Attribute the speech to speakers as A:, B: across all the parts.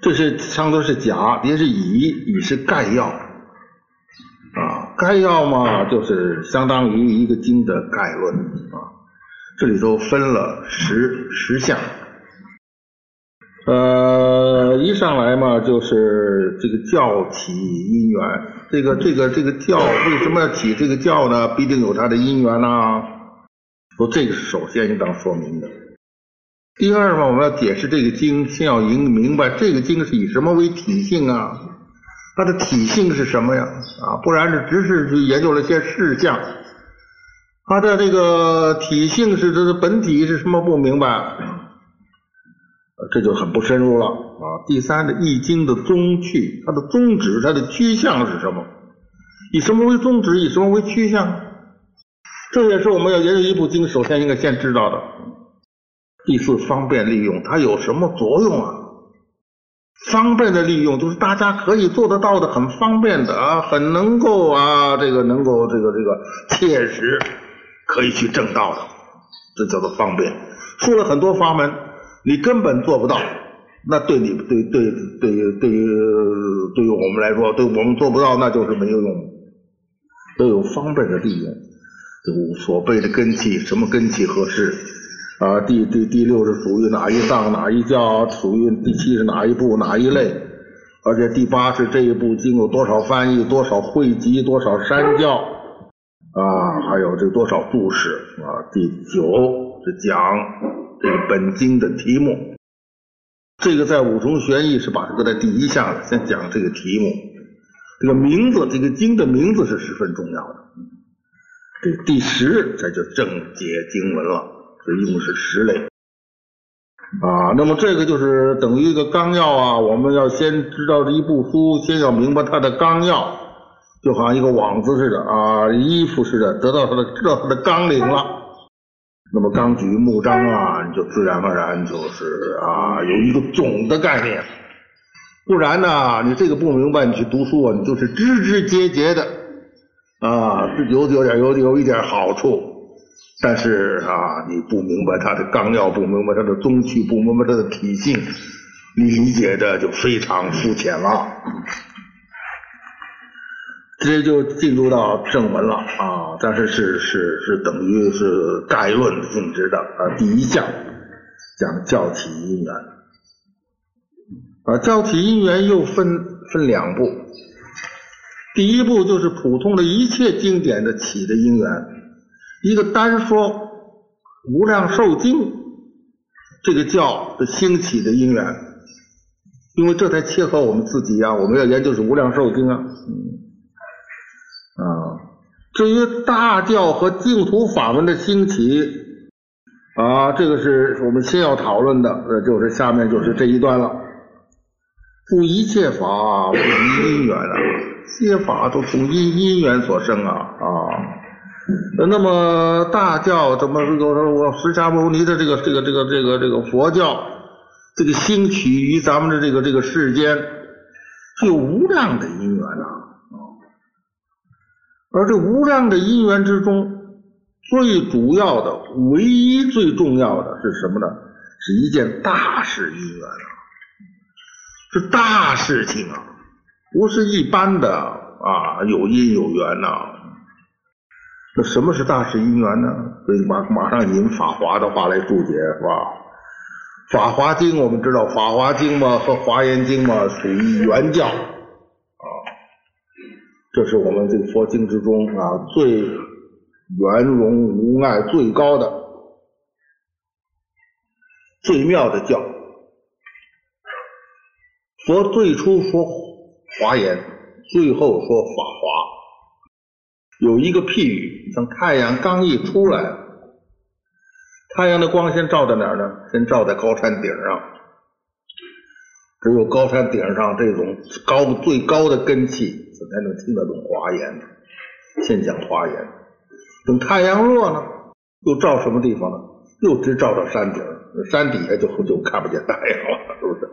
A: 这是上头是甲，底下是乙，乙是概要啊，概要嘛就是相当于一个经的概论啊。这里头分了十十项，呃，一上来嘛就是这个教起因缘，这个这个这个教为什么要起这个教呢？必定有它的因缘呐。说这个是首先应当说明的。第二嘛，我们要解释这个经，先要明明白这个经是以什么为体性啊？它的体性是什么呀？啊，不然是只是去研究了些事项。它的这个体性是这个本体是什么不明白，这就很不深入了啊。第三，的易经的宗趣，它的宗旨，它的趋向是什么？以什么为宗旨？以什么为趋向？这也是我们要研究一部经，首先应该先知道的。第四，方便利用，它有什么作用啊？方便的利用，就是大家可以做得到的，很方便的啊，很能够啊，这个能够这个这个切实。可以去正道的，这叫做方便。说了很多法门，你根本做不到，那对你对对对对于对于我们来说，对我们做不到，那就是没有用。都有方便的利用，就所谓的根器，什么根器合适啊？第第第六是属于哪一藏哪一教？属于第七是哪一部哪一类？而且第八是这一部经有多少翻译，多少汇集，多少删教。啊，还有这多少注释啊？第九是讲这个本经的题目，这个在五重玄义是把它搁在第一项的，先讲这个题目，这个名字，这个经的名字是十分重要的。这第十才叫正解经文了，一共是十类啊。那么这个就是等于一个纲要啊，我们要先知道这一部书，先要明白它的纲要。就好像一个网子似的啊，衣服似的，得到它的知道它的纲领了。那么纲举目张啊，你就自然而然就是啊，有一个总的概念。不然呢，你这个不明白，你去读书啊，你就是枝枝节节的啊，有有点有有一点好处，但是啊，你不明白它的纲要，不明白它的宗趣，不明白它的体性，你理解的就非常肤浅了。直接就进入到正文了啊，但是是是是等于是概论性质的啊。第一项讲教起因缘啊，教起因缘又分分两步，第一步就是普通的一切经典的起的因缘，一个单说《无量寿经》这个教的兴起的因缘，因为这才切合我们自己呀，我们要研究是《无量寿经》啊。嗯啊，至于大教和净土法门的兴起，啊，这个是我们先要讨论的，呃，就是下面就是这一段了。故一切法不因缘啊，一切法都从因因缘所生啊啊。那么大教怎么这个我释迦牟尼的这个这个这个这个这个佛教，这个兴起于咱们的这个这个世间，是有无量的因缘呐。而这无量的因缘之中，最主要的、唯一最重要的是什么呢？是一件大事因缘啊，是大事情啊，不是一般的啊，有因有缘呐。那什么是大事因缘呢？所以马马上引法华的话来注解，是吧？法华经我们知道，法华经嘛和华严经嘛属于原教啊。这是我们这个佛经之中啊最圆融无碍、最高的、最妙的教。佛最初说华严，最后说法华，有一个譬喻：像太阳刚一出来，太阳的光先照在哪儿呢？先照在高山顶上。只有高山顶上这种高最高的根气，才能听得懂华严。先讲华严，等太阳落呢，又照什么地方呢？又直照到山顶，山底下就就看不见太阳了，是不是？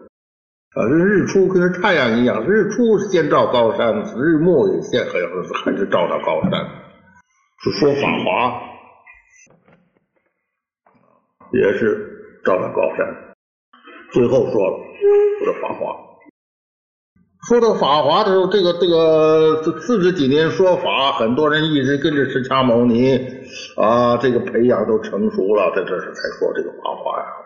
A: 啊，这日出跟太阳一样，日出先照高山，日暮也先好像是还是照到高山。是说法华，也是照到高山。最后说了，说的法华，说到法华的时候，这个这个这四十几年说法，很多人一直跟着释迦牟尼啊，这个培养都成熟了，在这时才说这个法华呀。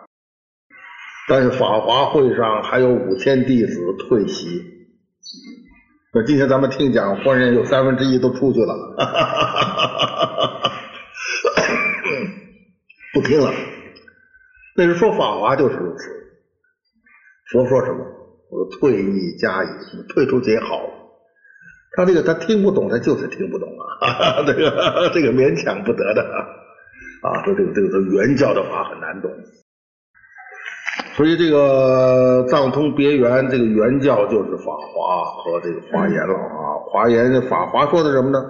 A: 但是法华会上还有五千弟子退席，那今天咱们听讲，忽然有三分之一都出去了，不听了。那是说法华就是如此。佛说什么？我说退役加以退出也好，他这个他听不懂，他就是听不懂啊，这个这个勉强不得的啊，说这个这个这原教的话很难懂，所以这个藏通别圆这个原教就是法华和这个华严了啊，华严法华说的什么呢？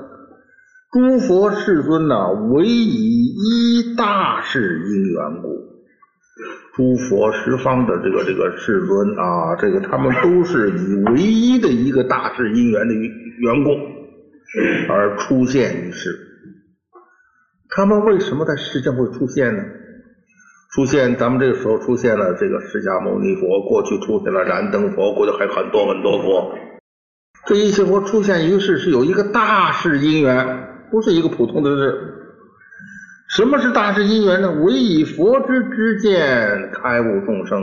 A: 诸佛世尊呐，唯以一大事因缘故。诸佛十方的这个这个世尊啊，这个他们都是以唯一的一个大事因缘的缘故而出现于世。他们为什么在世间会出现呢？出现，咱们这个时候出现了这个释迦牟尼佛，过去出现了燃灯佛，过去还有很多很多佛。这一切佛出现于世是有一个大事因缘，不是一个普通的事。什么是大事因缘呢？唯以佛之知见开悟众生，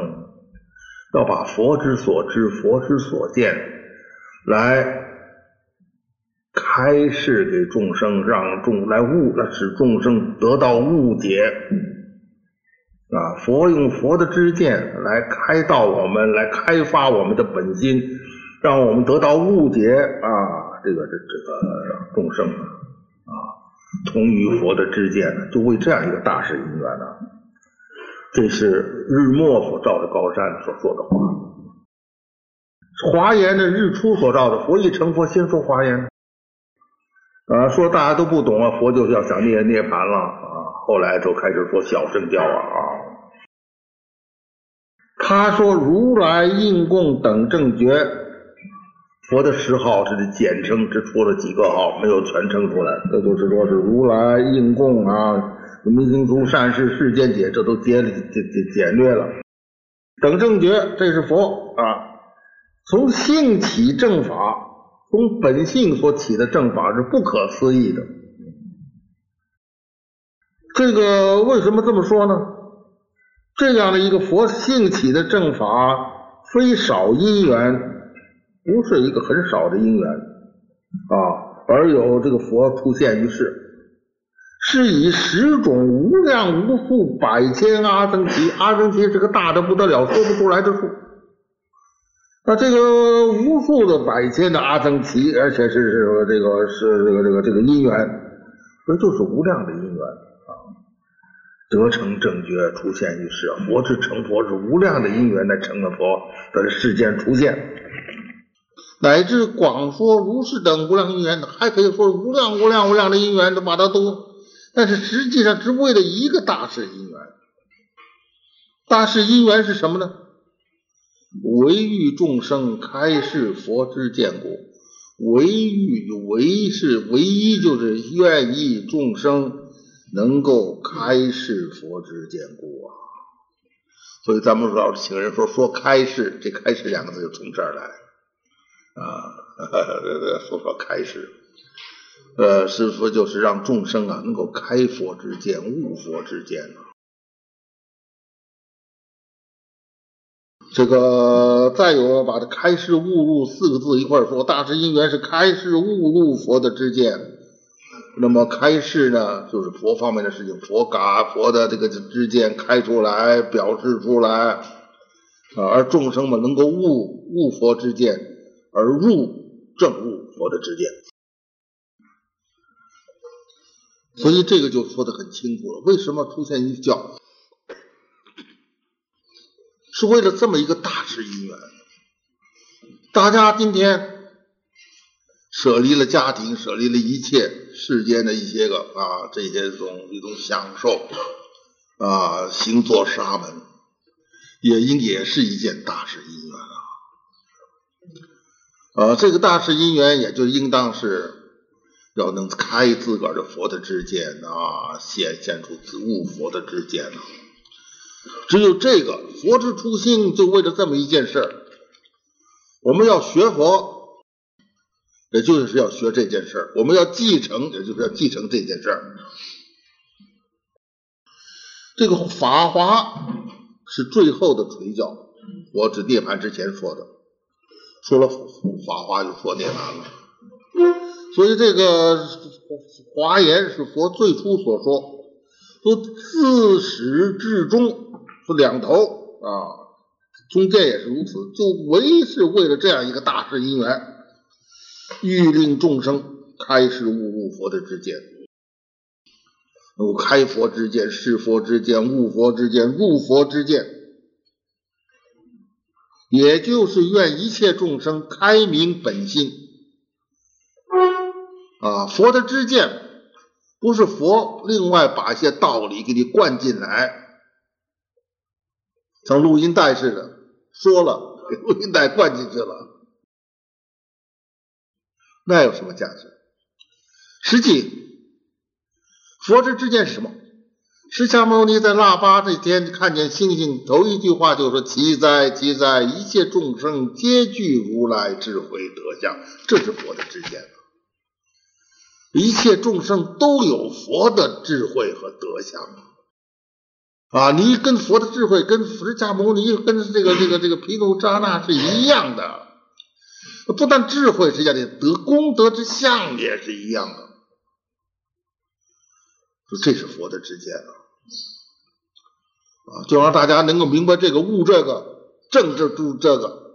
A: 要把佛之所知、佛之所见来开示给众生，让众来悟，来使众生得到悟解。啊，佛用佛的知见来开导我们，来开发我们的本心，让我们得到悟解啊！这个这这个众生啊。同于佛的知见呢，就为这样一个大事因缘呢。这是日末所照的高山所说的话。华严的日出所照的，佛一成佛先说华严。啊，说大家都不懂啊，佛就要想涅涅盘了啊。后来就开始说小圣教啊。他说如来应供等正觉。佛的十号这是简称，只出了几个号，没有全称出来。这就是说是如来应供啊，明行诸善事世间解，这都简简简简略了。等正觉，这是佛啊，从性起正法，从本性所起的正法是不可思议的。这个为什么这么说呢？这样的一个佛兴起的正法，非少因缘。不是一个很少的因缘啊，而有这个佛出现于世，是以十种无量无数百千阿僧祇，阿僧祇是个大的不得了，说不出来的数。那这个无数的百千的阿僧祇，而且是是这个是这个这个这个因缘，所以就是无量的因缘，得成正觉出现于世，佛之成佛是无量的因缘来成了佛，在世间出现。乃至广说如是等无量因缘，还可以说无量无量无量的因缘都把它都，但是实际上只为了一个大事因缘。大事因缘是什么呢？唯欲众生开示佛之见故，唯欲唯是唯一就是愿意众生能够开示佛之见故啊。所以咱们老请人说说开示，这开示两个字就从这儿来。啊，佛法开始，呃，师傅就是让众生啊能够开佛之见、悟佛之见啊。这个再有把这开示悟入四个字一块说，大师因缘是开示悟入佛的之见。那么开示呢，就是佛方面的事情，佛嘎佛的这个之见开出来、表示出来啊，而众生们能够悟悟佛之见。而入正悟佛的知见，所以这个就说的很清楚了。为什么出现一教，是为了这么一个大事因缘。大家今天舍离了家庭，舍离了一切世间的一些个啊这些种一种享受啊，行作沙门，也应也是一件大事因缘啊。呃，这个大事因缘，也就应当是要能开自个儿的佛的之见啊，显现出自悟佛的之见啊。只有这个佛之初心，就为了这么一件事儿。我们要学佛，也就是要学这件事儿；我们要继承，也就是要继承这件事儿。这个《法华》是最后的垂教，我指涅槃之前说的，说了《法华》就说涅槃了。所以这个华严是佛最初所说，说自始至终是两头啊，中间也是如此，就唯是为了这样一个大事因缘，欲令众生开示悟入佛的之见。有开佛之见、是佛之见、悟佛之见、入佛之见，也就是愿一切众生开明本性。啊，佛的知见不是佛另外把一些道理给你灌进来，像录音带似的，说了给录音带灌进去了，那有什么价值？实际。佛之知见是什么？释迦牟尼在腊八这天看见星星，头一句话就说：“奇哉，奇哉！一切众生皆具如来智慧德相。”这是佛的知见啊一切众生都有佛的智慧和德相啊！你跟佛的智慧，跟释迦牟尼，跟这个这个这个毗卢扎那是一样的。不但智慧是一样的，德功德之相也是一样的。说这是佛的知见啊，啊，就让大家能够明白这个悟这个正治住这个，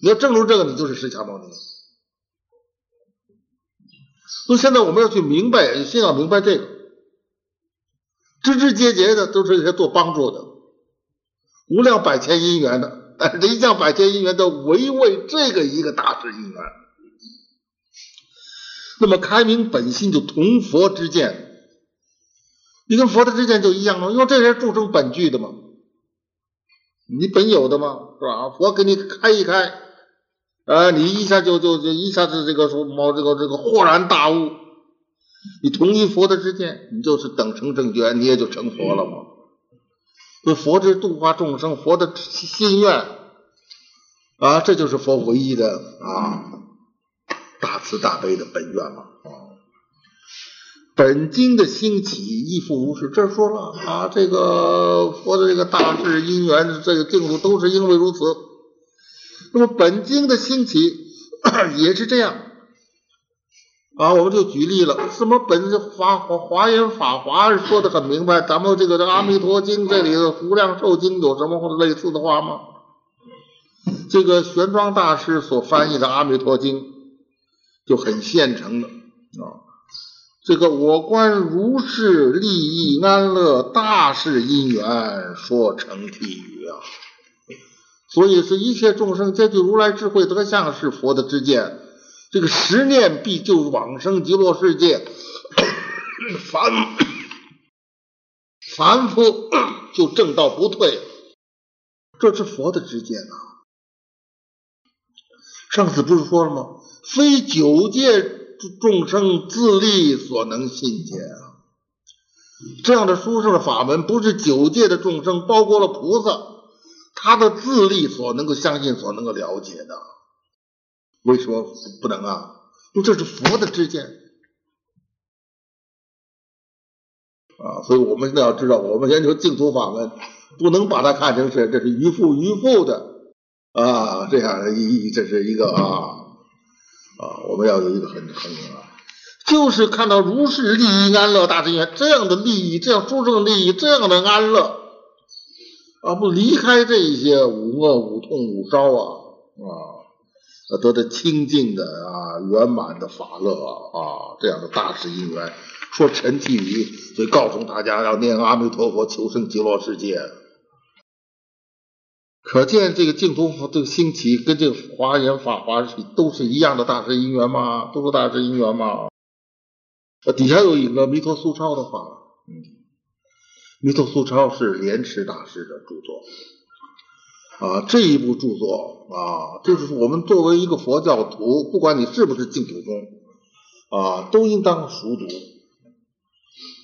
A: 你要正住这个，你就是释迦牟尼。所以现在我们要去明白，先要明白这个，枝枝节节的都是一些做帮助的，无量百千因缘的，但是这一项百千因缘都唯为这个一个大事因缘。那么开明本心就同佛之见。你跟佛的之间就一样吗？因为这是众生本具的嘛，你本有的嘛，是吧？佛给你开一开，啊，你一下就就就一下子这个说毛这个这个豁然大悟，你同意佛的之见，你就是等成正觉，你也就成佛了嘛。这佛之度化众生，佛的心愿啊，这就是佛唯一的啊大慈大悲的本愿嘛。本经的兴起亦复如是，这说了啊，这个佛的这个大智因缘，这个净土都是因为如此。那么本经的兴起 也是这样啊，我们就举例了，什么本法华华严法华说的很明白，咱们这个这阿弥陀经这里的无量寿经有什么或类似的话吗？这个玄奘大师所翻译的阿弥陀经就很现成的啊。这个我观如是利益安乐大事因缘说成体语啊，所以是一切众生皆具如来智慧德相是佛的知见，这个十念必就往生极乐世界，凡凡夫就正道不退，这是佛的知见呐。上次不是说了吗？非九界。众生自力所能信解啊，这样的殊胜的法门，不是九界的众生，包括了菩萨，他的自力所能够相信、所能够了解的。为什么不能啊？因为这是佛的知见啊，所以我们现在要知道，我们研究净土法门，不能把它看成是这是愚妇愚妇的啊，这样的意义，这是一个啊。啊，我们要有一个很很啊，就是看到如是利益安乐大真愿这样的利益，这样殊胜利益，这样的安乐啊，不离开这些五恶、五痛、五烧啊啊，啊得到清净的啊圆满的法乐啊，这样的大事因缘，说陈继宇，所以告诉大家要念阿弥陀佛，求生极乐世界。可见这个净土法这个兴起，跟这个华严法华是都是一样的大事因缘吗？都是大事因缘吗？底下有一个弥陀素钞的话，嗯，弥陀素钞是莲池大师的著作啊，这一部著作啊，就是我们作为一个佛教徒，不管你是不是净土宗啊，都应当熟读。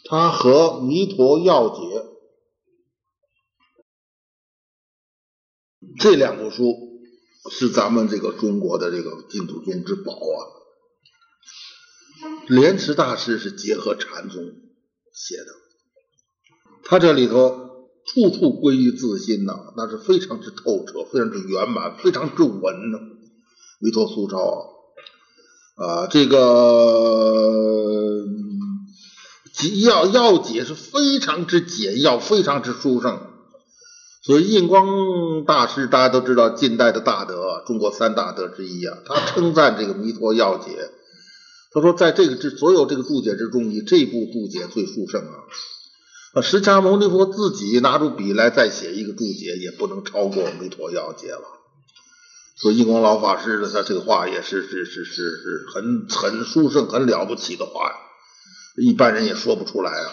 A: 它和《弥陀要解》。这两部书是咱们这个中国的这个净土宗之宝啊。莲池大师是结合禅宗写的，他这里头处处归于自心呐，那是非常之透彻，非常之圆满，非常之稳呢。弥陀苏钞啊，这个要要解是非常之简要，非常之殊胜。所以印光大师大家都知道，近代的大德，中国三大德之一啊。他称赞这个弥陀要解，他说在这个之所有这个注解之中，以这部注解最殊胜啊。啊，释迦牟尼佛自己拿出笔来再写一个注解，也不能超过弥陀要解了。所以印光老法师的他这个话也是是是是是很很殊胜、很了不起的话呀，一般人也说不出来啊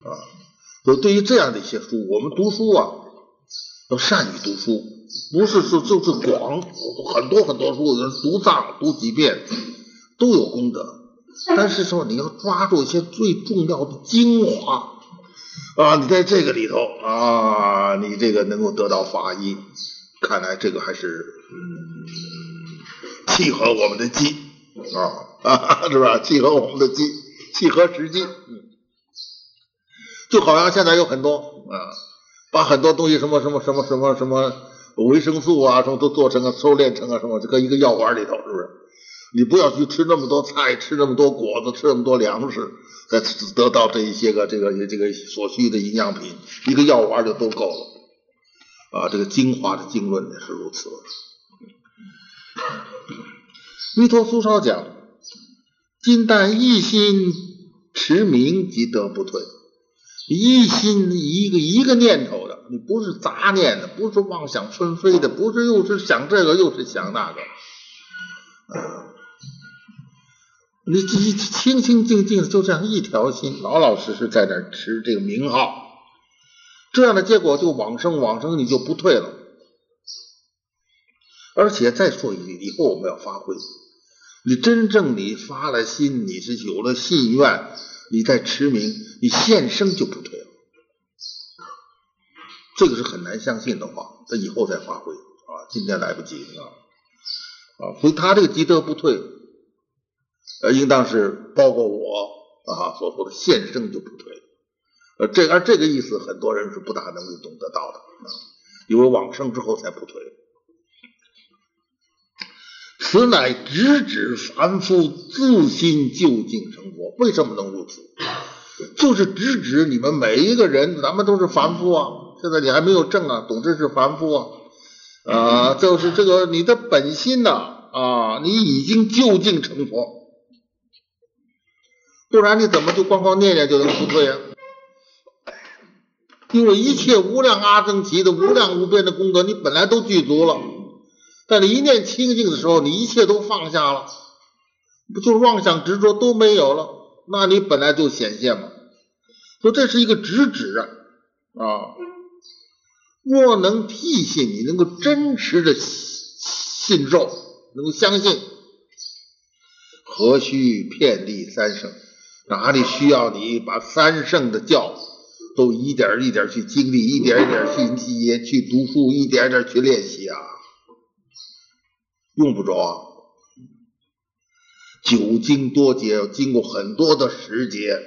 A: 啊。所以对于这样的一些书，我们读书啊，要善于读书，不是说就是广很多很多书，读藏读几遍都有功德，但是说你要抓住一些最重要的精华啊，你在这个里头啊，你这个能够得到法益。看来这个还是嗯契合我们的机啊啊 是吧？契合我们的机，契合实际。嗯，就好像现在有很多啊，把很多东西什么什么什么什么什么维生素啊什么都做成啊收敛成啊什么这个一个药丸里头，是不是？你不要去吃那么多菜，吃那么多果子，吃那么多粮食，才得到这一些个这个这个所需的营养品，一个药丸就都够了。啊，这个精华的经论也是如此。弥陀苏少讲：今但一心持名，即得不退。一心一个一个念头的，你不是杂念的，不是妄想纷飞的，不是又是想这个又是想那个。啊，你清清静静就这样一条心，老老实实在那持这个名号。这样的结果就往生，往生你就不退了。而且再说一句，以后我们要发挥，你真正你发了心，你是有了信愿，你在持名，你现生就不退了。这个是很难相信的话，那以后再发挥啊，今天来不及啊啊！所以他这个积德不退，呃，应当是包括我啊所说的现生就不退。呃，这而这个意思，很多人是不大能够懂得到的啊，因为往生之后才不退。此乃直指凡夫自心究竟成佛。为什么能如此？就是直指你们每一个人，咱们都是凡夫啊。现在你还没有证啊，总之是凡夫啊。啊，就是这个你的本心呐啊，你已经究竟成佛，不然你怎么就光光念念就能出退呀？因为一切无量阿僧祇的无量无边的功德，你本来都具足了，但你一念清净的时候，你一切都放下了，不就妄想执着都没有了？那你本来就显现嘛。说这是一个直指啊，啊，若能替信，你能够真实的信受，能够相信，何须遍历三圣？哪里需要你把三圣的教？都一点一点去经历，一点一点去也去读书，一点一点去练习啊，用不着啊。久经多劫，要经过很多的时节，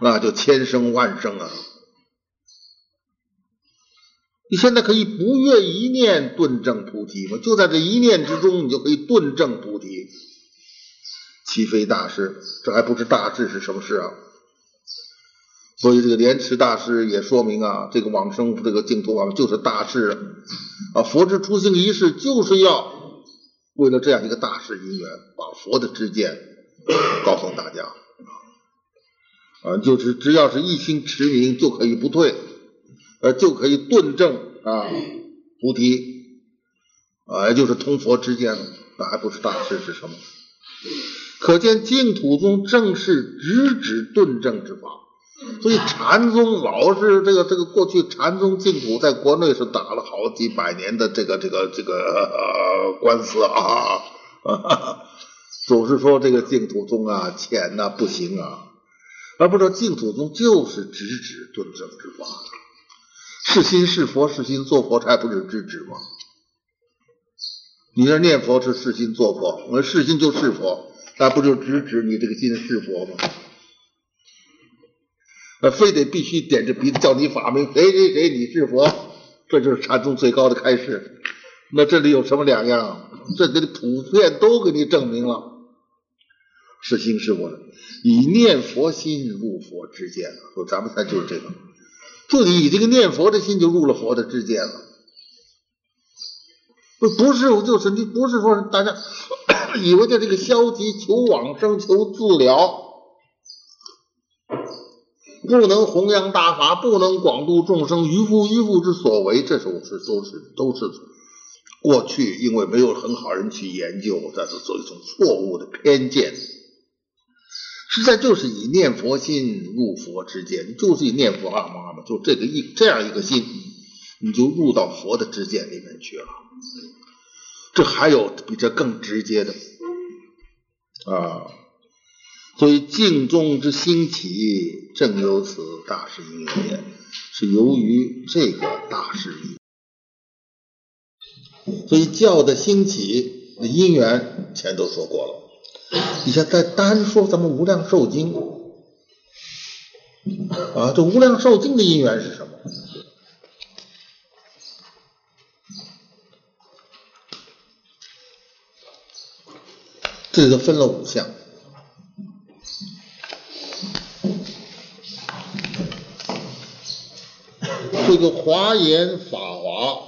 A: 那就千生万生啊。你现在可以不越一念顿证菩提吗？就在这一念之中，你就可以顿证菩提，齐非大事？这还不是大事是什么事啊？所以这个莲池大师也说明啊，这个往生这个净土啊，就是大事啊。佛之出行仪式就是要为了这样一个大事因缘，把佛的知见告诉大家啊，就是只要是一心持名就可以不退，呃，就可以顿证啊菩提啊，也就是通佛之见，那还不是大事是什么？可见净土宗正是直指顿证之法。所以禅宗老是这个这个过去禅宗净土在国内是打了好几百年的这个这个这个呃官司啊，总是说这个净土宗啊浅呐不行啊，而不知道净土宗就是直指顿证之法，是心是佛是心做佛才不是直指吗？你这念佛是是心做佛，我说是心就是佛，那不就直指你这个心是佛吗？呃，非得必须点着鼻子叫你法名，谁谁谁你是佛，这就是禅宗最高的开示。那这里有什么两样？这给你普遍都给你证明了，是心是佛的，以念佛心入佛之见。说咱们才就是这个，就你这个念佛的心就入了佛的之见了。不不是，就是你不是说大家以为的这个消极求往生求自了。不能弘扬大法，不能广度众生，愚夫愚妇之所为，这都是都是都是过去因为没有很好人去研究，这是做一种错误的偏见。实在就是以念佛心入佛之见，就是以念佛阿弥嘛，就这个一这样一个心，你就入到佛的之见里面去了。这还有比这更直接的啊。所以净宗之兴起，正由此大势因缘也，是由于这个大势因。所以教的兴起的因缘，前都说过了。你像再单说咱们无量寿经啊，这无量寿经的因缘是什么？这个分了五项。这个华严法华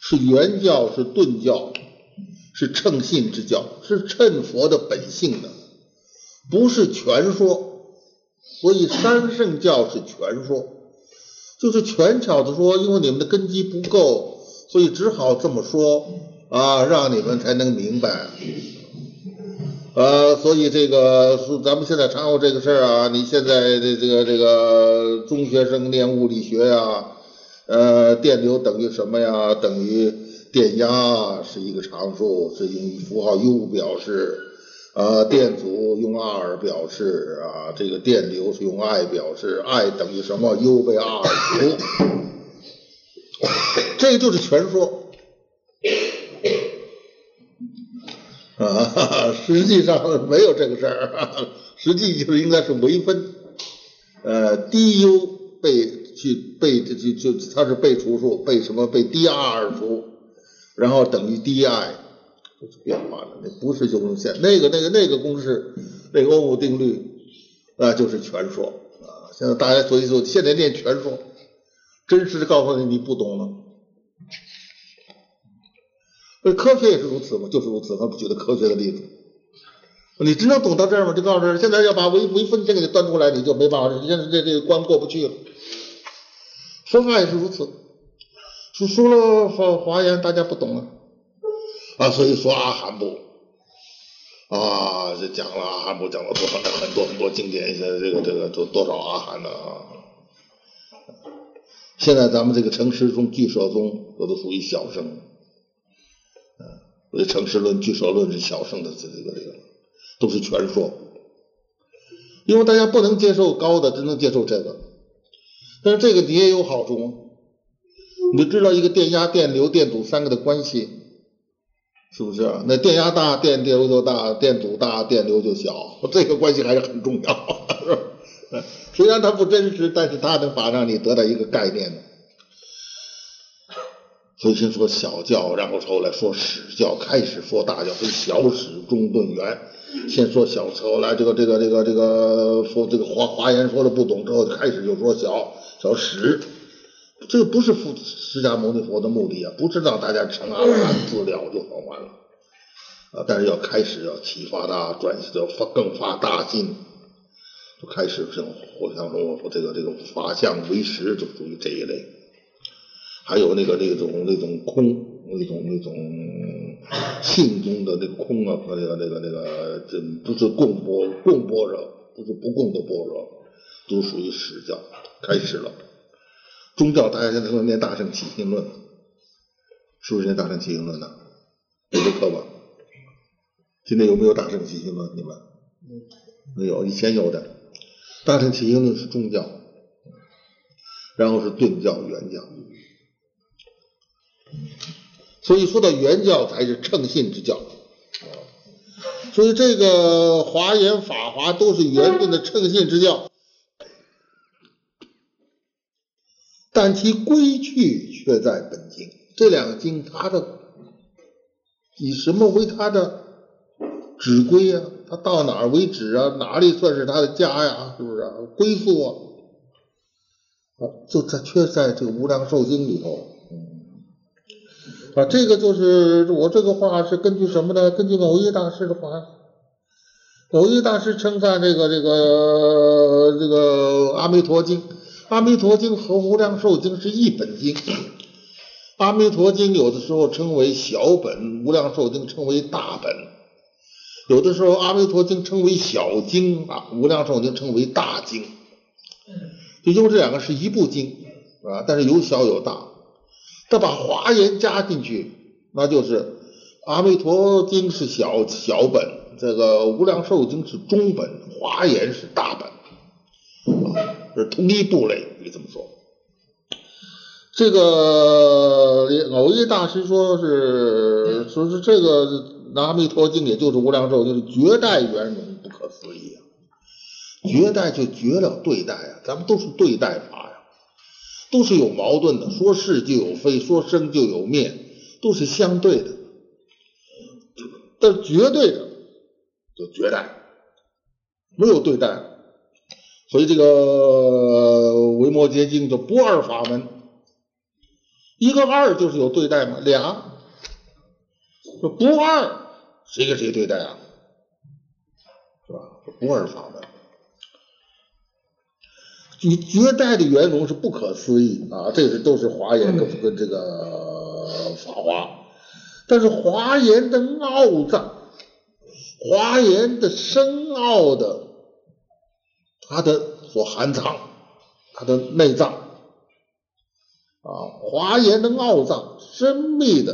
A: 是原教，是顿教，是称信之教，是称佛的本性的，不是全说。所以三圣教是全说，就是全巧的说，因为你们的根基不够，所以只好这么说啊，让你们才能明白。呃，所以这个是咱们现在常有这个事儿啊。你现在这这个这个中学生念物理学呀，呃，电流等于什么呀？等于电压是一个常数，是用符号 U 表示。啊，电阻用 R 表示啊，这个电流是用 I 表示，I 等于什么？U 被 R 除。这就是全说。啊，实际上没有这个事儿，实际就是应该是微分，呃，d u 被去被就就它是被除数，被什么被 d r 除，然后等于 d i，这是变化的，那不是修正线，那个那个那个公式，那个欧姆定律啊，就是全说。啊，现在大家所以说现在念全说，真实的告诉你你不懂了。那科学也是如此嘛，就是如此。他不举的科学的例子，你真正懂到这儿吗？就告诉这，现在要把微微分先给你端出来，你就没办法，现在这这关过不去了。佛法也是如此，说说了华华严，大家不懂了啊，所以说阿含部啊，这讲了阿含部，讲了多少很多很多经典，现在这个这个多多少阿含呢。现在咱们这个成实宗、俱舍宗，我都属于小生乘。为诚实论、据说论是小圣的，这个这个都是全说，因为大家不能接受高的，只能接受这个。但是这个你也有好处，你就知道一个电压、电流、电阻三个的关系，是不是？那电压大，电流就大；电阻大，电流就小。这个关系还是很重要，虽然它不真实，但是它能法让你得到一个概念。所以先说小教，然后后来说史教，开始说大教，分小史、中顿、圆。先说小，后来这个这个这个这个说这个华华严说的不懂之后，开始就说小小史。这个不是佛释迦牟尼佛的目的啊，不是让大家成阿罗汉自了就好完了啊。但是要开始要启发大转要发更发大心，就开始这种互相中说这个这个法相为实，就属于这一类。还有那个那种那种空，那种那种性中的那个空啊和那个那个那个，这不是共波共波若，不是不共的波若，都属于实教。开始了，宗教大家现在都念大乘起信论，是不是念大乘起信论呢？有这课吧？今天有没有大乘起信论？你们没有，以前有的。大乘起信论是宗教，然后是顿教、原教。所以说到原教才是称信之教。所以这个华严、法华都是圆顿的称信之教，但其归去却在本经。这两个经，它的以什么为它的指归啊？它到哪儿为止啊？哪里算是它的家呀？是不是归宿啊？啊，就在却在这个无量寿经里头。啊，这个就是我这个话是根据什么呢？根据偶一大师的话，偶一大师称赞这个这个这个阿弥陀经，阿弥陀经和无量寿经是一本经。阿弥陀经有的时候称为小本，无量寿经称为大本。有的时候阿弥陀经称为小经啊，无量寿经称为大经。就因为这两个是一部经啊，但是有小有大。他把华严加进去，那就是阿弥陀经是小小本，这个无量寿经是中本，华严是大本，啊，是同一部类，可以这么说。这个偶一大师说是说是这个阿弥陀经，也就是无量寿经是绝代圆融，不可思议啊！绝代就绝了对待啊，咱们都是对待法。都是有矛盾的，说是就有非，说生就有灭，都是相对的。但绝对的就绝代，没有对待。所以这个维摩诘经叫不二法门，一个二就是有对待嘛，俩说不二，谁跟谁对待啊？是吧？不二法门。你绝代的圆融是不可思议啊！这是都是华严跟跟这个法华，但是华严的奥藏，华严的深奥的，它的所含藏，它的内藏啊，华严的奥藏深密的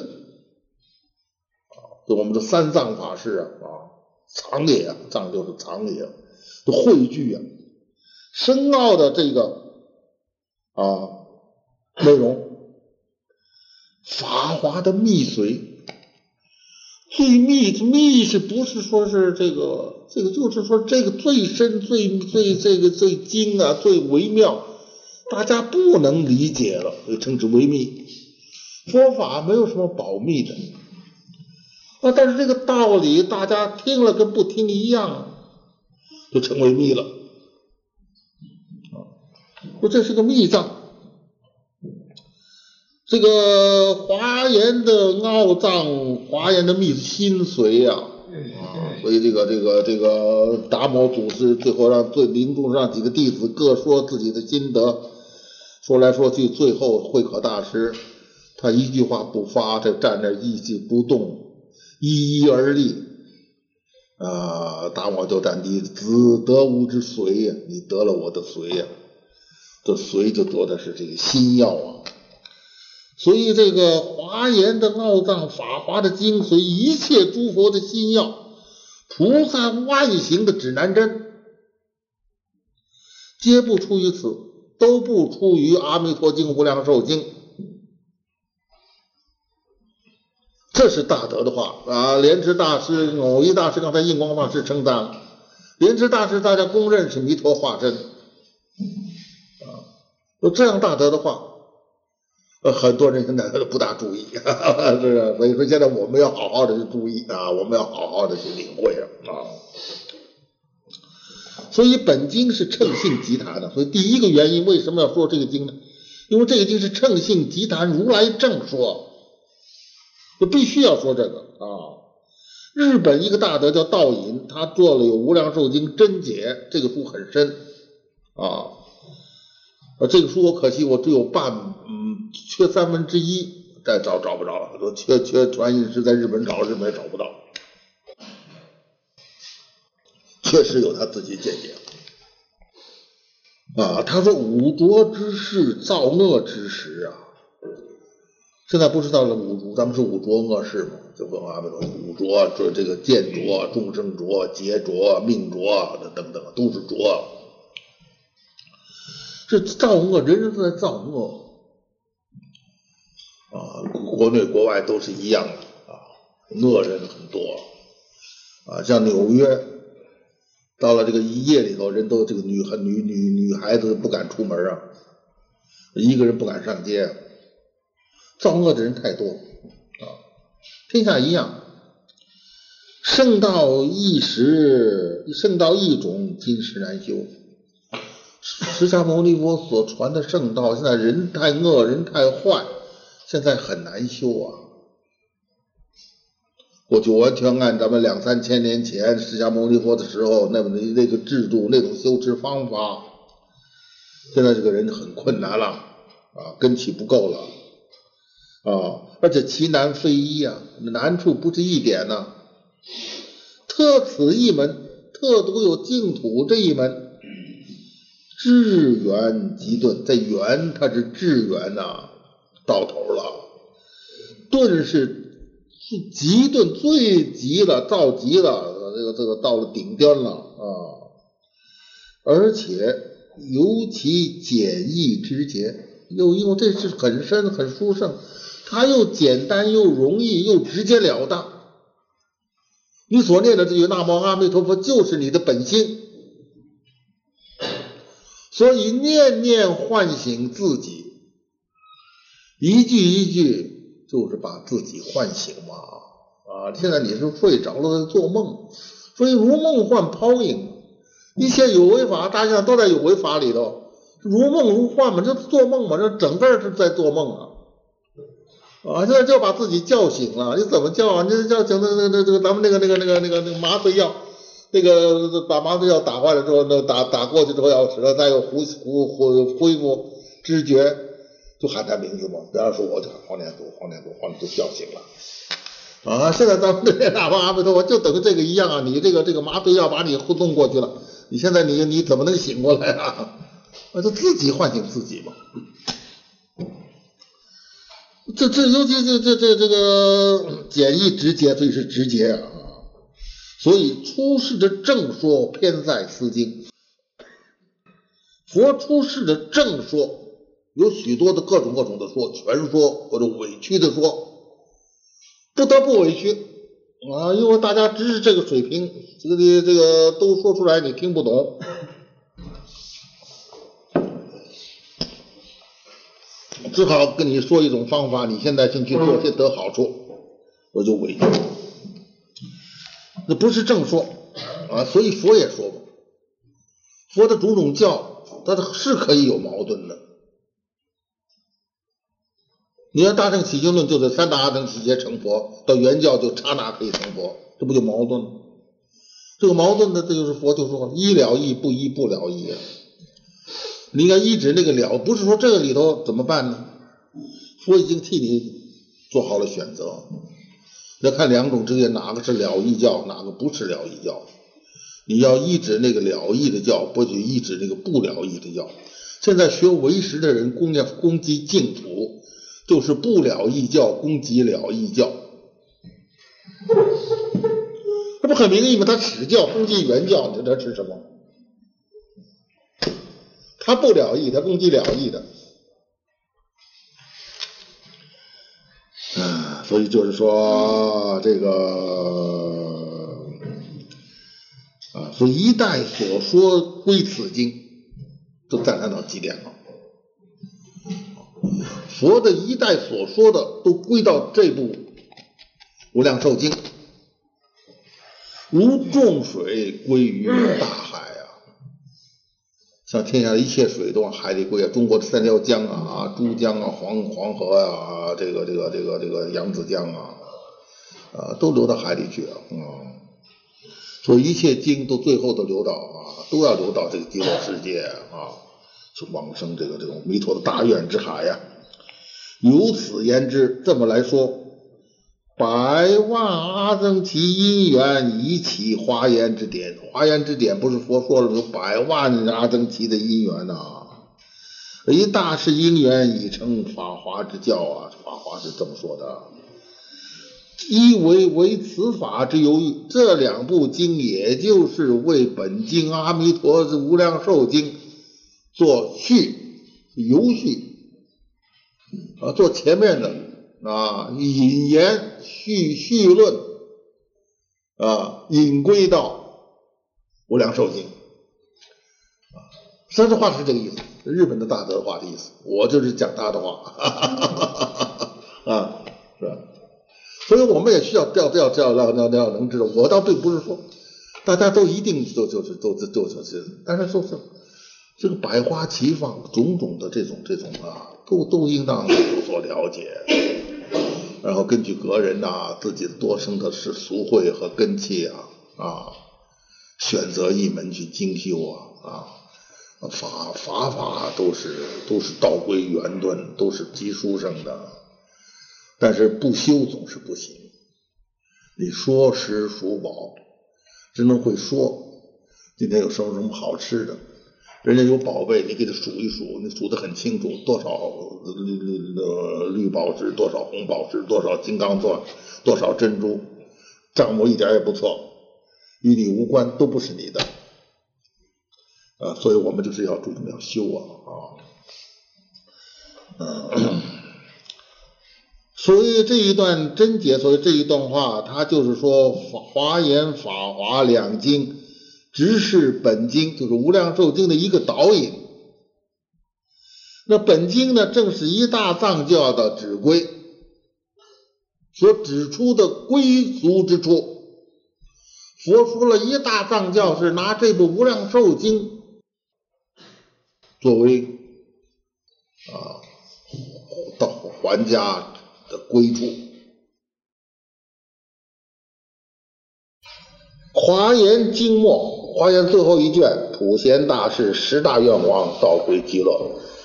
A: 啊，就我们的三藏法师啊啊，藏也啊，藏就是藏也，都汇聚啊。深奥的这个啊内容，法华的密髓，最密密是不是说是这个这个就是说这个最深最最这个最精啊最微妙，大家不能理解了，就称之为密。佛法没有什么保密的啊，但是这个道理大家听了跟不听一样，就成为密了。说这是个密藏，这个华严的奥藏，华严的密心髓呀，啊，所以这个这个这个达摩祖师最后让最临终让几个弟子各说自己的心得，说来说去，最后慧可大师他一句话不发，他站那一静不动，一一而立，啊，达摩就站地，子得吾之髓呀，你得了我的髓呀。这髓就得的是这个心药啊，所以这个华严的奥藏，法华的精髓，一切诸佛的心药，菩萨万行的指南针，皆不出于此，都不出于《阿弥陀经》《无量寿经》。这是大德的话啊！莲池大师、偶一大师刚才印光法师称赞了，莲池大师大家公认是弥陀化身。有这样大德的话，呃，很多人现在都不大注意，是不是？所以说现在我们要好好的去注意啊，我们要好好的去领会啊。所以本经是称性集谈的，所以第一个原因为什么要说这个经呢？因为这个经是称性集谈如来正说，就必须要说这个啊。日本一个大德叫道隐，他做了有《无量寿经真解》，这个书很深啊。啊，这个书我可惜我只有半，嗯，缺三分之一，再找找不着了。说缺缺传印是在日本找，日本也找不到。确实有他自己见解。啊，他说五浊之事造恶之时啊，现在不是到了五浊，咱们是五浊恶世嘛？就问阿弥陀，五浊说这个见浊、众生浊、劫浊、命浊等等，都是浊。这造恶，人人都在造恶。啊，国内国外都是一样的啊，恶人很多啊，像纽约，到了这个夜里头，人都这个女孩女女女孩子不敢出门啊，一个人不敢上街，造恶的人太多啊，天下一样，圣道一时，圣道一种，今时难修。释迦牟尼佛所传的圣道，现在人太恶，人太坏，现在很难修啊。过去完全按咱们两三千年前释迦牟尼佛的时候那么的那个制度、那种修持方法，现在这个人很困难了啊，根气不够了啊，而且其难非一啊，难处不是一点呢。特此一门，特独有净土这一门。智圆极顿，这圆它是智圆呐，到头了。顿是是极顿，最极了，到极了，这个这个到了顶端了啊！而且尤其简易直接，又因为这是很深很殊胜，它又简单又容易又直截了当。你所念的这句“南无阿弥陀佛”，就是你的本心。所以念念唤醒自己，一句一句就是把自己唤醒嘛啊！现在你是睡着了，在做梦，所以如梦幻泡影，一切有为法，大家都在有为法里头，如梦如幻嘛，这做梦嘛，这整个是在做梦啊！啊，现在就把自己叫醒了，你怎么叫啊？你叫醒那那那这个咱们那个那个那个那个那个麻醉药。那个把麻醉药打坏了之后，那打打过去之后要使得再又恢恢恢恢复知觉，就喊他名字嘛。比方说，我叫黄连祖，黄连祖，黄连祖叫醒了。啊，现在咱们这边打阿弥陀佛，就等于这个一样啊。你这个这个麻醉药把你互动过去了，你现在你你怎么能醒过来啊？那就自己唤醒自己嘛。这这尤其这这这这个简易直接，最是直接啊。所以出世的正说偏在思经，佛出世的正说有许多的各种各种的说，全说或者委屈的说，不得不委屈。啊，因为大家知识这个水平，这个这个都说出来你听不懂，只好跟你说一种方法，你现在先去做，先得好处，我就委屈。那不是正说啊，所以佛也说过，佛的种种教，它是可以有矛盾的。你要大乘起经论，就得三大阿僧祇劫成佛，到原教就刹那可以成佛，这不就矛盾？这个矛盾呢，这就是佛就说一了义不一不了义啊。你应该一指那个了，不是说这个里头怎么办呢？佛已经替你做好了选择。要看两种之间哪个是了义教，哪个不是了义教。你要一指那个了义的教，不许一指那个不了义的教。现在学唯识的人攻击攻击净土，就是不了义教攻击了义教，这不很明义吗？他使教攻击原教，你这是什么？他不了义，他攻击了义的。所以就是说，这个啊，所以一代所说归此经，都赞叹到极点了。佛的一代所说的都归到这部《无量寿经》，如众水归于大海。像天下的一切水都往海里归啊！中国的三条江啊，珠江啊、黄黄河啊，这个这个这个这个扬子江啊，啊，都流到海里去了啊。所以一切经都最后都流到啊，都要流到这个极乐世界啊，去往生这个这种弥陀的大愿之海呀。由此言之，这么来说。百万阿僧祇因缘以起华严之典，华严之典不是佛说了有百万阿僧祇的因缘呐？一大事因缘已成法华之教啊，法华是这么说的。一为为此法之由这两部经，也就是为本经《阿弥陀无量寿经》做序、游序啊，做前面的。啊，引言序序论啊，引归到无量寿经啊，三字话是这个意思，日本的大德话的意思，我就是讲他的话，啊，是吧？所以我们也需要调调调要要要能知道，我倒并不是说大家都一定都就是都都就是，但是说是这个百花齐放，种种的这种这种啊，都都应当有所了解。然后根据个人呐，自己多生的是俗慧和根气啊啊，选择一门去精修啊啊，法法法都是都是道归圆顿，都是集书生的，但是不修总是不行。你说食属宝，只能会说，今天有什么什么好吃的。人家有宝贝，你给他数一数，你数得很清楚，多少绿绿绿绿宝石，多少红宝石，多少金刚钻，多少珍珠，账目一点也不错，与你无关，都不是你的，啊，所以我们就是要注重要修啊啊，嗯，所以这一段真解，所以这一段话，它就是说华严、法华两经。直视本经，就是《无量寿经》的一个导引。那本经呢，正是一大藏教的指归，所指出的归俗之处。佛说了一大藏教是拿这部《无量寿经》作为啊到还家的归处。华严经末。华严最后一卷，普贤大士十大愿望倒归极乐，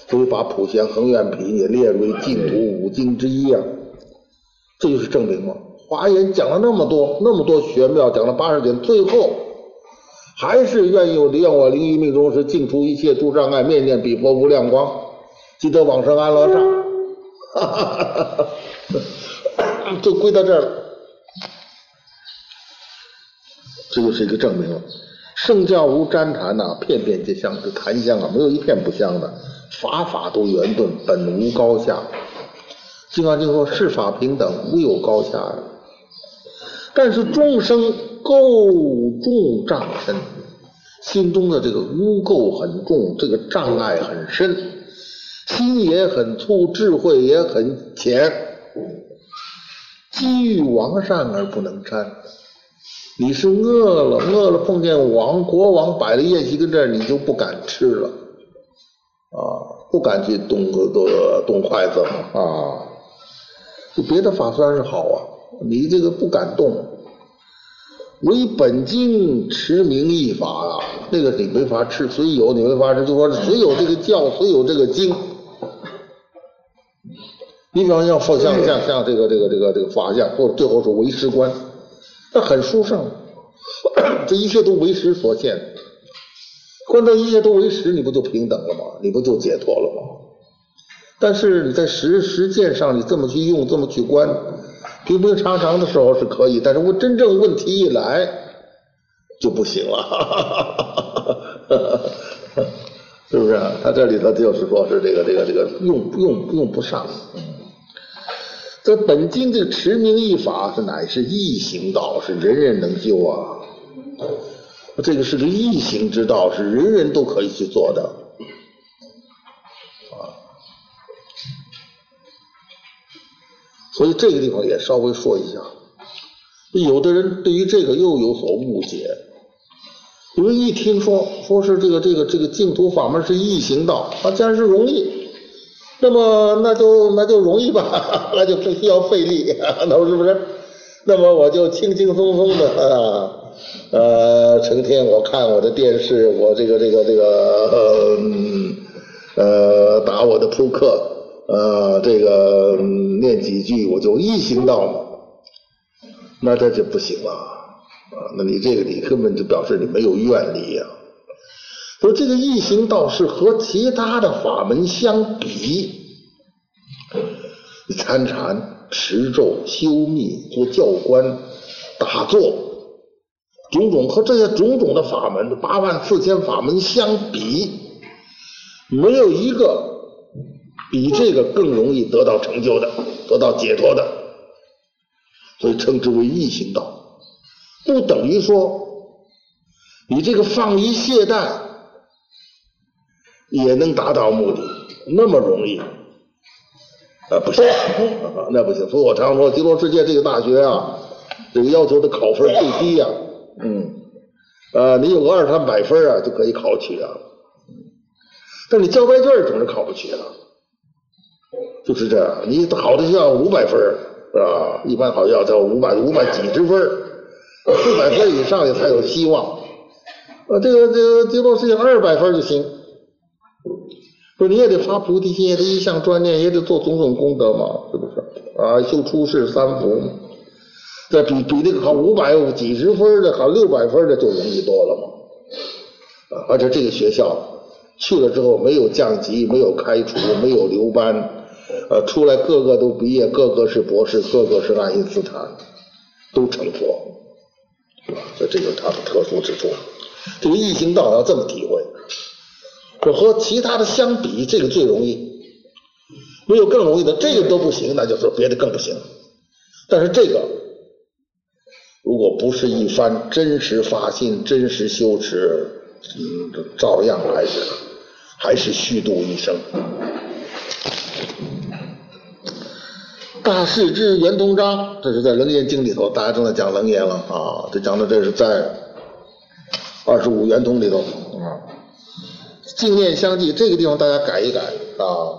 A: 所以把普贤恒愿品也列为净土五经之一啊，这就是证明嘛。华严讲了那么多那么多玄妙，讲了八十点，最后还是愿有愿我灵于命中时，净除一切诸障碍，面念彼佛无量光，即得往生安乐上，哈哈哈哈哈，就归到这儿了，这就是一个证明了。圣教无沾谈呐，片片皆香。这檀香啊，没有一片不香的。法法都圆顿，本无高下。金刚经说：世法平等，无有高下。但是众生垢重障深，心中的这个污垢很重，这个障碍很深，心也很粗，智慧也很浅，机遇王善而不能沾。你是饿了，饿了碰见王国王摆了宴席跟这儿，你就不敢吃了，啊，不敢去动个动筷子了啊。就别的法虽然是好啊，你这个不敢动。唯本经持名义法啊，那个你没法吃，虽有你没法吃，就说虽有这个教，虽有这个经。你比方像像像像这个这个这个这个法相，或者最后是为师观。这很殊胜，这一切都为实所现。观到一切都为实，你不就平等了吗？你不就解脱了吗？但是你在实实践上，你这么去用，这么去观，平平常常的时候是可以，但是我真正问题一来就不行了，是不是？他这里头就是说是这个这个这个用用用不上。这本经这个持名一法是乃是易行道，是人人能修啊。这个是个易行之道，是人人都可以去做的啊。所以这个地方也稍微说一下，有的人对于这个又有所误解，因为一听说说是这个这个这个净土法门是易行道，啊，既然是容易。那么那就那就容易吧，那就不需要费力，那是不是？那么我就轻轻松松的啊，呃，成天我看我的电视，我这个这个这个呃打我的扑克，呃，这个念几句我就一行道嘛，那这就不行了啊！那你这个你根本就表示你没有愿力呀。说这个易行道是和其他的法门相比，参禅、持咒、修密、做教官、打坐，种种和这些种种的法门，八万四千法门相比，没有一个比这个更容易得到成就的，得到解脱的，所以称之为易行道，不等于说你这个放逸懈怠也能达到目的，那么容易啊？不行，那不行。所以我常说，极乐世界这个大学啊，这个要求的考分最低呀，嗯，啊，你有个二三百分啊就可以考取啊，但你交白卷总是考不取啊。就是这样，你好的学校五百分是吧？一般好学校才五百五百几十分四百分以上也才有希望。啊，这个这个极乐世界二百分就行。说你也得发菩提心，也得一向专念，也得做种种功德嘛，是不是？啊，修出世三福。这比比那个考五百几十分的，考六百分的就容易多了嘛。而且这个学校去了之后没有降级，没有开除，没有留班。呃，出来个个都毕业，个个是博士，个个是爱因斯坦，都成佛，所以这就是它的特殊之处。这个易行道要这么体会，这和其他的相比，这个最容易，没有更容易的，这个都不行，那就说别的更不行。但是这个，如果不是一番真实发心、真实修持，嗯，照样还是还是虚度一生。大势至圆通章，这是在《楞严经》里头，大家正在讲楞严了啊。这讲的这是在二十五圆通里头啊。镜面相继，这个地方大家改一改啊。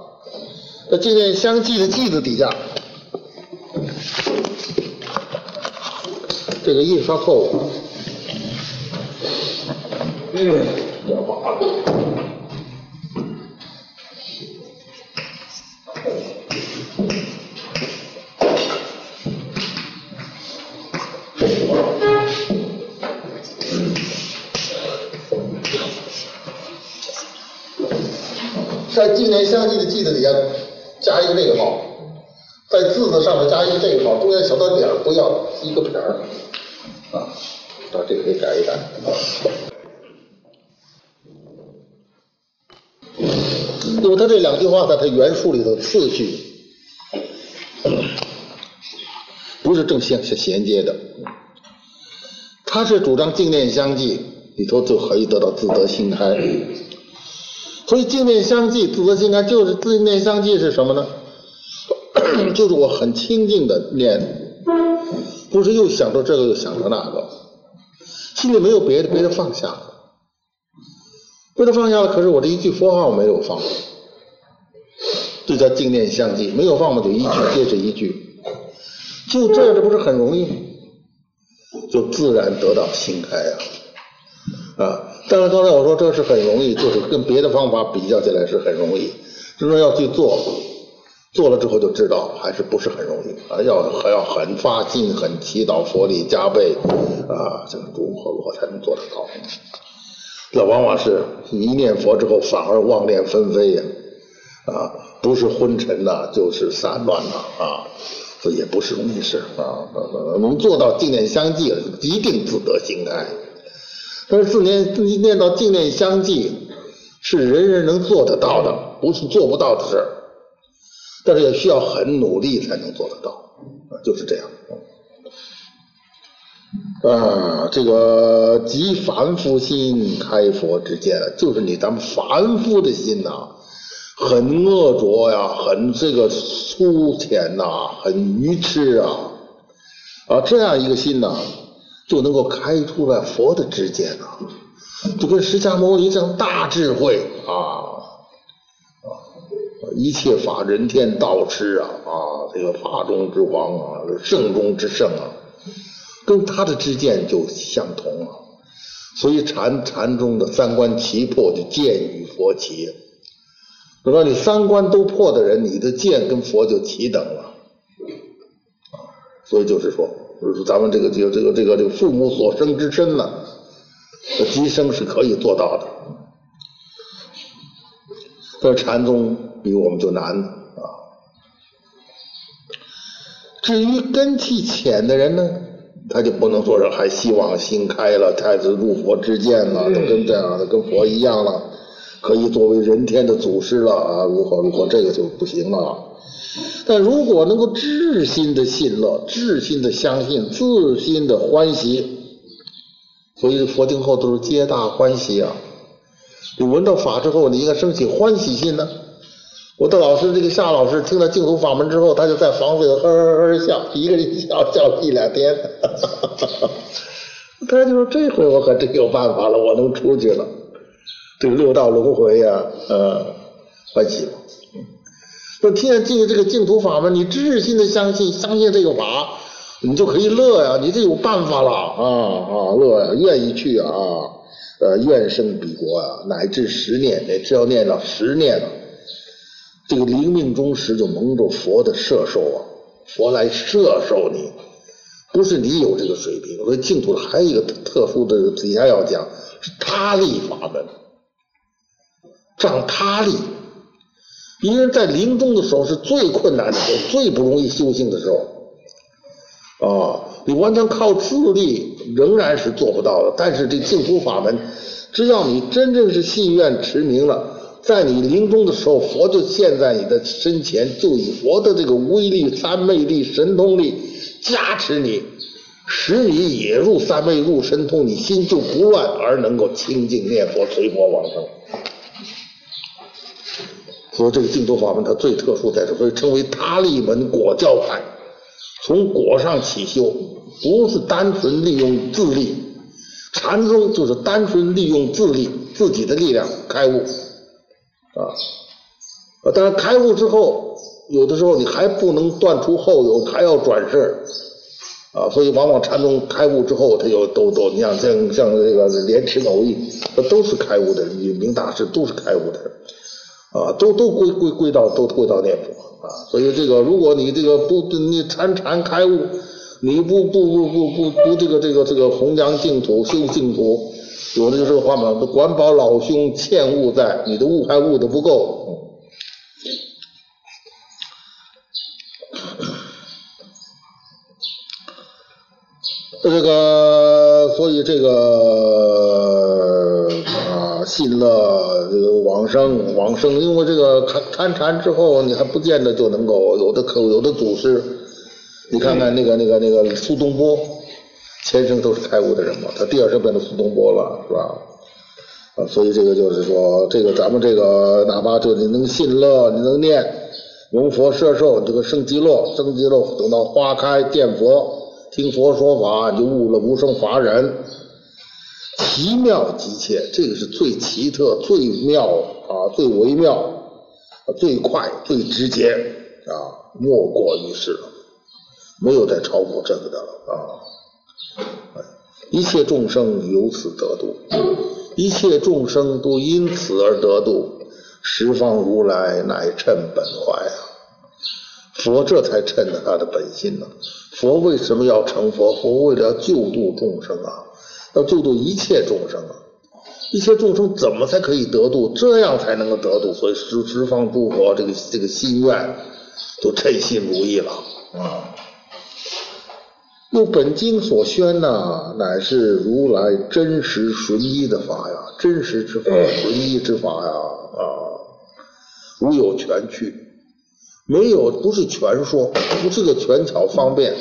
A: 在镜面相继的继字底下，这个印刷错误。嗯，要把。在“纪念相继”的“记”字底下加一个这个号，在字字上面加一个这个号，中间小的点儿不要一个撇儿啊，把这个给改一改。因为他这两句话在他原书里头次序不是正相衔接的，他是主张“静念相继”里头就可以得到自得心开。所以净念相继，自得心开，就是自念相继是什么呢？就是我很清净的念，不是又想着这个又想着那个，心里没有别的，别的放下了，别的放下了，可是我这一句佛号没有放，这叫净念相继，没有放嘛，就一句接着一句，就这，这不是很容易吗？就自然得到心开呀，啊。但是刚才我说这是很容易，就是跟别的方法比较起来是很容易，真正要去做，做了之后就知道还是不是很容易啊，要还要很发心、很祈祷佛力加倍啊，这个如何如何才能做得到？那往往是一念佛之后反而妄念纷飞呀，啊，不是昏沉呐，就是散乱呐啊，这也不是容易事啊，能做到净念相继，一定自得心开。但是自念自念到净念相继，是人人能做得到的，不是做不到的事儿。但是也需要很努力才能做得到，就是这样。啊，这个即凡夫心开佛之见，就是你咱们凡夫的心呐，很恶浊呀，很这个粗浅呐，很愚痴啊，啊，这样一个心呐。就能够开出来佛的知见啊，就跟释迦牟尼这样大智慧啊，一切法人天道师啊啊，这个法中之王啊，圣中之圣啊，跟他的知见就相同啊。所以禅禅中的三观齐破，就见与佛齐。等到你三观都破的人，你的见跟佛就齐等了。所以就是说。就是咱们这个这个这个这个这个父母所生之身呢，今生是可以做到的。这禅宗比我们就难啊。至于根气浅的人呢，他就不能说是还希望心开了，太子入佛之见了，都跟这样的跟佛一样了。可以作为人天的祖师了啊，如何如何，这个就不行了。但如果能够至心的信乐，至心的相信，自心的欢喜，所以佛听后都是皆大欢喜啊。你闻到法之后，你应该升起欢喜心呢。我的老师这个夏老师听了净土法门之后，他就在房子里呵呵呵笑，一个人笑笑一两天。他就说：“这回我可真有办法了，我能出去了。这个六道轮回呀，呃，欢喜。那听见进这个净土法门，你至心的相信，相信这个法，你就可以乐呀，你这有办法了啊啊，乐呀，愿意去啊，呃，愿生彼国啊，乃至十念，你只要念到十念了。”这个临命终时就蒙着佛的摄受啊，佛来摄受你，不是你有这个水平。所以净土还有一个特殊的底下要讲是他力法门，仗他力。一个人在临终的时候是最困难的时候，最不容易修行的时候啊，你完全靠自力仍然是做不到的。但是这净土法门，只要你真正是信愿持名了。在你临终的时候，佛就现在你的身前，就以佛的这个威力、三昧力、神通力加持你，使你也入三昧、入神通，你心就不乱，而能够清净念佛、随佛往生。所以这个净土法门它最特殊在这，所以称为他力门果教派，从果上起修，不是单纯利用自力。禅宗就是单纯利用自力、自己的力量开悟。啊，啊！但是开悟之后，有的时候你还不能断除后有，还要转世啊。所以往往禅宗开悟之后，他有都都，你像像像这个莲池偶义，他都是开悟的人，永明大师都是开悟的人啊，都都归归归到都归到念佛啊。所以这个，如果你这个不你禅禅开悟，你不不不不不不这个这个这个弘扬净土修净土。有的就这个话嘛，管保老兄欠物在，你的物还物的不够。这个，所以这个信了往生，往生，因为这个参禅之后，你还不见得就能够有的可有的祖师，你看看那个那个那个苏东坡。前生都是开悟的人嘛，他第二生变成苏东坡了，是吧？啊，所以这个就是说，这个咱们这个哪怕就你能信乐，你能念，蒙佛摄受，这个生极乐，生极乐，等到花开见佛，听佛说法，你就悟了无生法忍，奇妙极切，这个是最奇特、最妙啊，最微妙、最快、最直接啊，莫过于世了，没有再超过这个的了啊。一切众生由此得度，一切众生都因此而得度。十方如来乃称本怀啊！佛这才称了他的本心呢。佛为什么要成佛？佛为了救度众生啊，要救度一切众生啊！一切众生怎么才可以得度？这样才能够得度。所以十十方诸佛这个这个心愿都称心如意了啊！又本经所宣呐，乃是如来真实纯一的法呀，真实之法，纯一之法呀，啊，无有全去，没有不是全说，不是个权巧方便，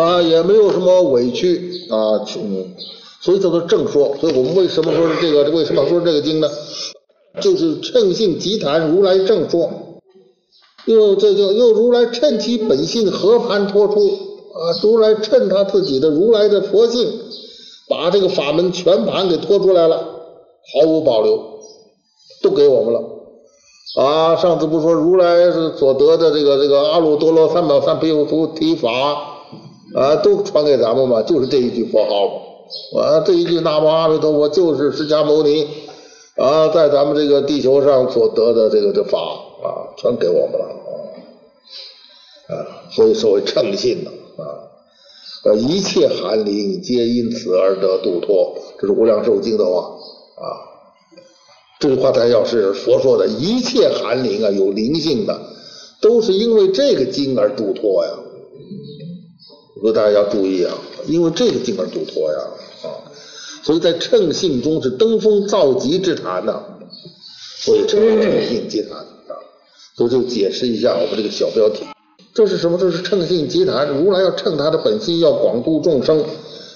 A: 啊，也没有什么委屈啊，嗯，所以叫做正说。所以我们为什么说是这个？为什么说这个经呢？就是称性即谈，如来正说。又这就又如来趁其本性和盘托出啊，如来趁他自己的如来的佛性，把这个法门全盘给托出来了，毫无保留，都给我们了啊！上次不说如来是所得的这个这个阿耨多罗三藐三菩提法啊，都传给咱们嘛，就是这一句佛号嘛啊，这一句南无阿弥陀佛就是释迦牟尼啊，在咱们这个地球上所得的这个这法。啊，全给我们了啊！啊，所以所谓称信呢啊，呃，一切寒灵皆因此而得度脱，这是无量寿经的话啊。这句话，它要是佛说的，一切寒灵啊，有灵性的，都是因为这个经而度脱呀。所以大家要注意啊，因为这个经而度脱呀啊。所以在称性中是登峰造极之谈呐，所以称称性极谈啊。所以就解释一下我们这个小标题，这是什么？这是称性极谈。如来要称他的本心，要广度众生，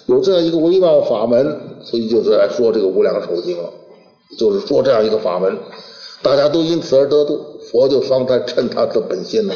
A: 有这样一个微妙法门，所以就是来说这个无量寿经了，就是说这样一个法门，大家都因此而得度，佛就方才称他的本心了。